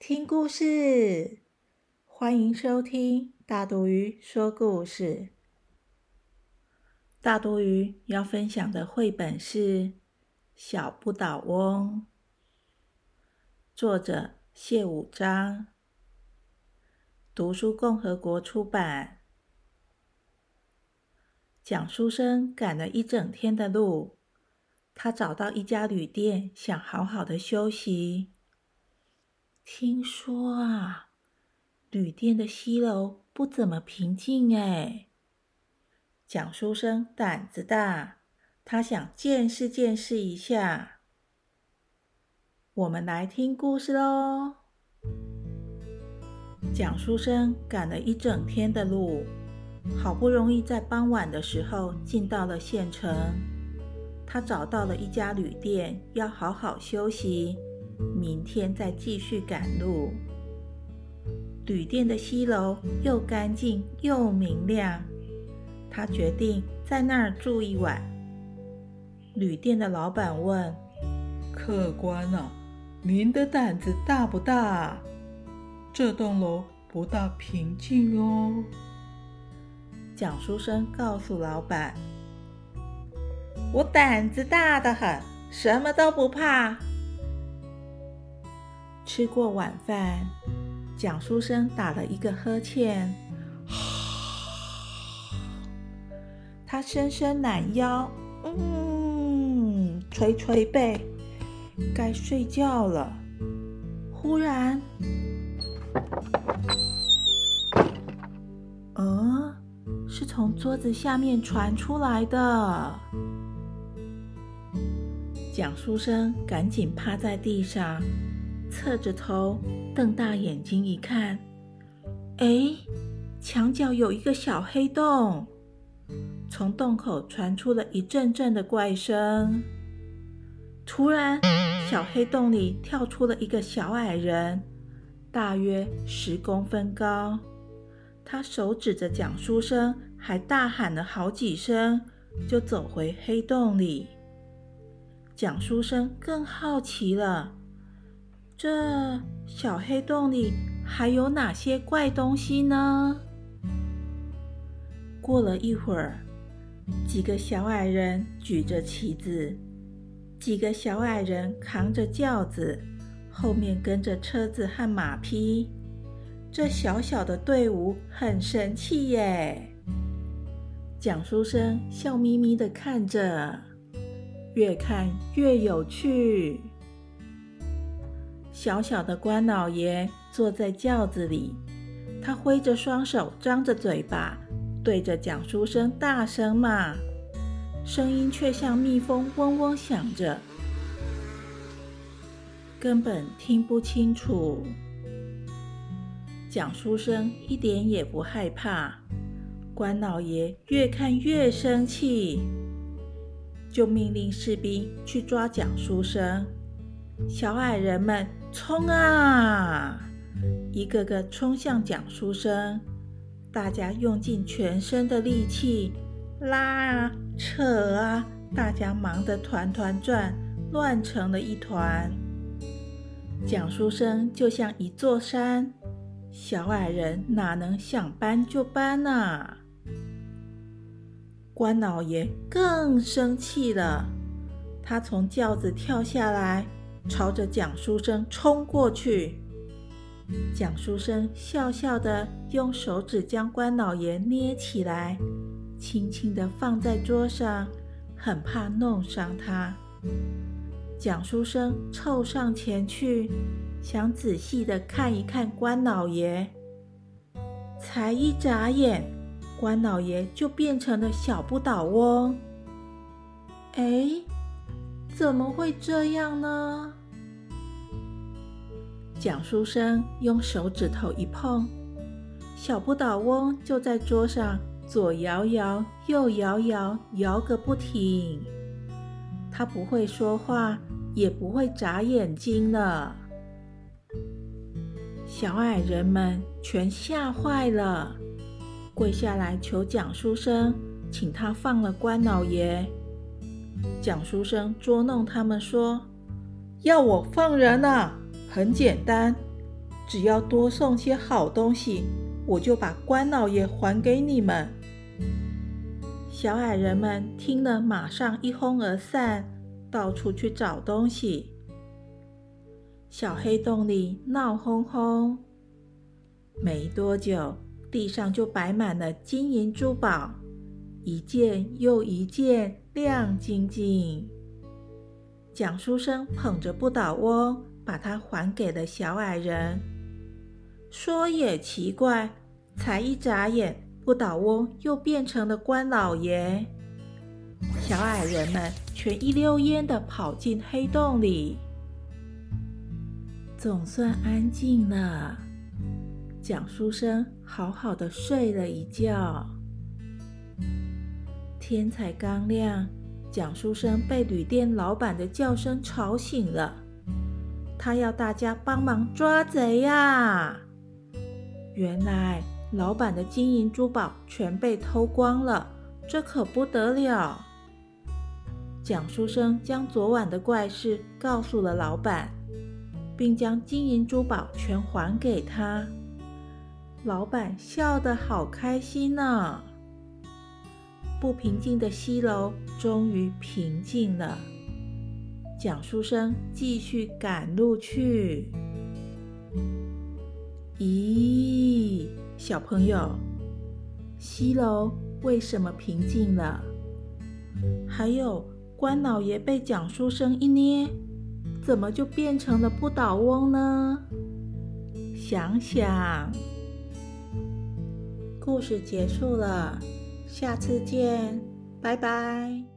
听故事！欢迎收听大肚鱼说故事。大肚鱼要分享的绘本是《小不倒翁》，作者谢武章，读书共和国出版。蒋书生赶了一整天的路，他找到一家旅店，想好好的休息。听说啊，旅店的西楼不怎么平静哎。蒋书生胆子大，他想见识见识一下。我们来听故事喽。蒋书生赶了一整天的路，好不容易在傍晚的时候进到了县城。他找到了一家旅店，要好好休息。明天再继续赶路。旅店的西楼又干净又明亮，他决定在那儿住一晚。旅店的老板问：“客官啊，您的胆子大不大？这栋楼不大平静哦。”蒋书生告诉老板：“我胆子大得很，什么都不怕。”吃过晚饭，蒋书生打了一个呵欠，他伸伸懒腰，嗯，捶捶背，该睡觉了。忽然，呃，是从桌子下面传出来的。蒋书生赶紧趴在地上。侧着头，瞪大眼睛一看，哎，墙角有一个小黑洞，从洞口传出了一阵阵的怪声。突然，小黑洞里跳出了一个小矮人，大约十公分高。他手指着蒋书生，还大喊了好几声，就走回黑洞里。蒋书生更好奇了。这小黑洞里还有哪些怪东西呢？过了一会儿，几个小矮人举着旗子，几个小矮人扛着轿子，后面跟着车子和马匹。这小小的队伍很神气耶！蒋书生笑眯眯的看着，越看越有趣。小小的官老爷坐在轿子里，他挥着双手，张着嘴巴，对着蒋书生大声骂，声音却像蜜蜂嗡嗡响着，根本听不清楚。蒋书生一点也不害怕，官老爷越看越生气，就命令士兵去抓蒋书生。小矮人们。冲啊！一个个冲向蒋书生，大家用尽全身的力气拉啊、扯啊，大家忙得团团转，乱成了一团。蒋书生就像一座山，小矮人哪能想搬就搬呢？关老爷更生气了，他从轿子跳下来。朝着蒋书生冲过去，蒋书生笑笑的用手指将关老爷捏起来，轻轻的放在桌上，很怕弄伤他。蒋书生凑上前去，想仔细的看一看关老爷，才一眨眼，关老爷就变成了小不倒翁。哎！怎么会这样呢？蒋书生用手指头一碰，小不倒翁就在桌上左摇摇，右摇摇，摇个不停。他不会说话，也不会眨眼睛了。小矮人们全吓坏了，跪下来求蒋书生，请他放了关老爷。蒋书生捉弄他们说：“要我放人啊，很简单，只要多送些好东西，我就把关老爷还给你们。”小矮人们听了，马上一哄而散，到处去找东西。小黑洞里闹哄哄，没多久，地上就摆满了金银珠宝，一件又一件，亮晶晶。蒋书生捧着不倒翁，把它还给了小矮人。说也奇怪，才一眨眼，不倒翁又变成了官老爷。小矮人们全一溜烟的跑进黑洞里。总算安静了，蒋书生好好的睡了一觉。天才刚亮，蒋书生被旅店老板的叫声吵醒了，他要大家帮忙抓贼呀！原来老板的金银珠宝全被偷光了，这可不得了。蒋书生将昨晚的怪事告诉了老板。并将金银珠宝全还给他，老板笑得好开心呢。不平静的西楼终于平静了，蒋书生继续赶路去。咦，小朋友，西楼为什么平静了？还有关老爷被蒋书生一捏。怎么就变成了不倒翁呢？想想，故事结束了，下次见，拜拜。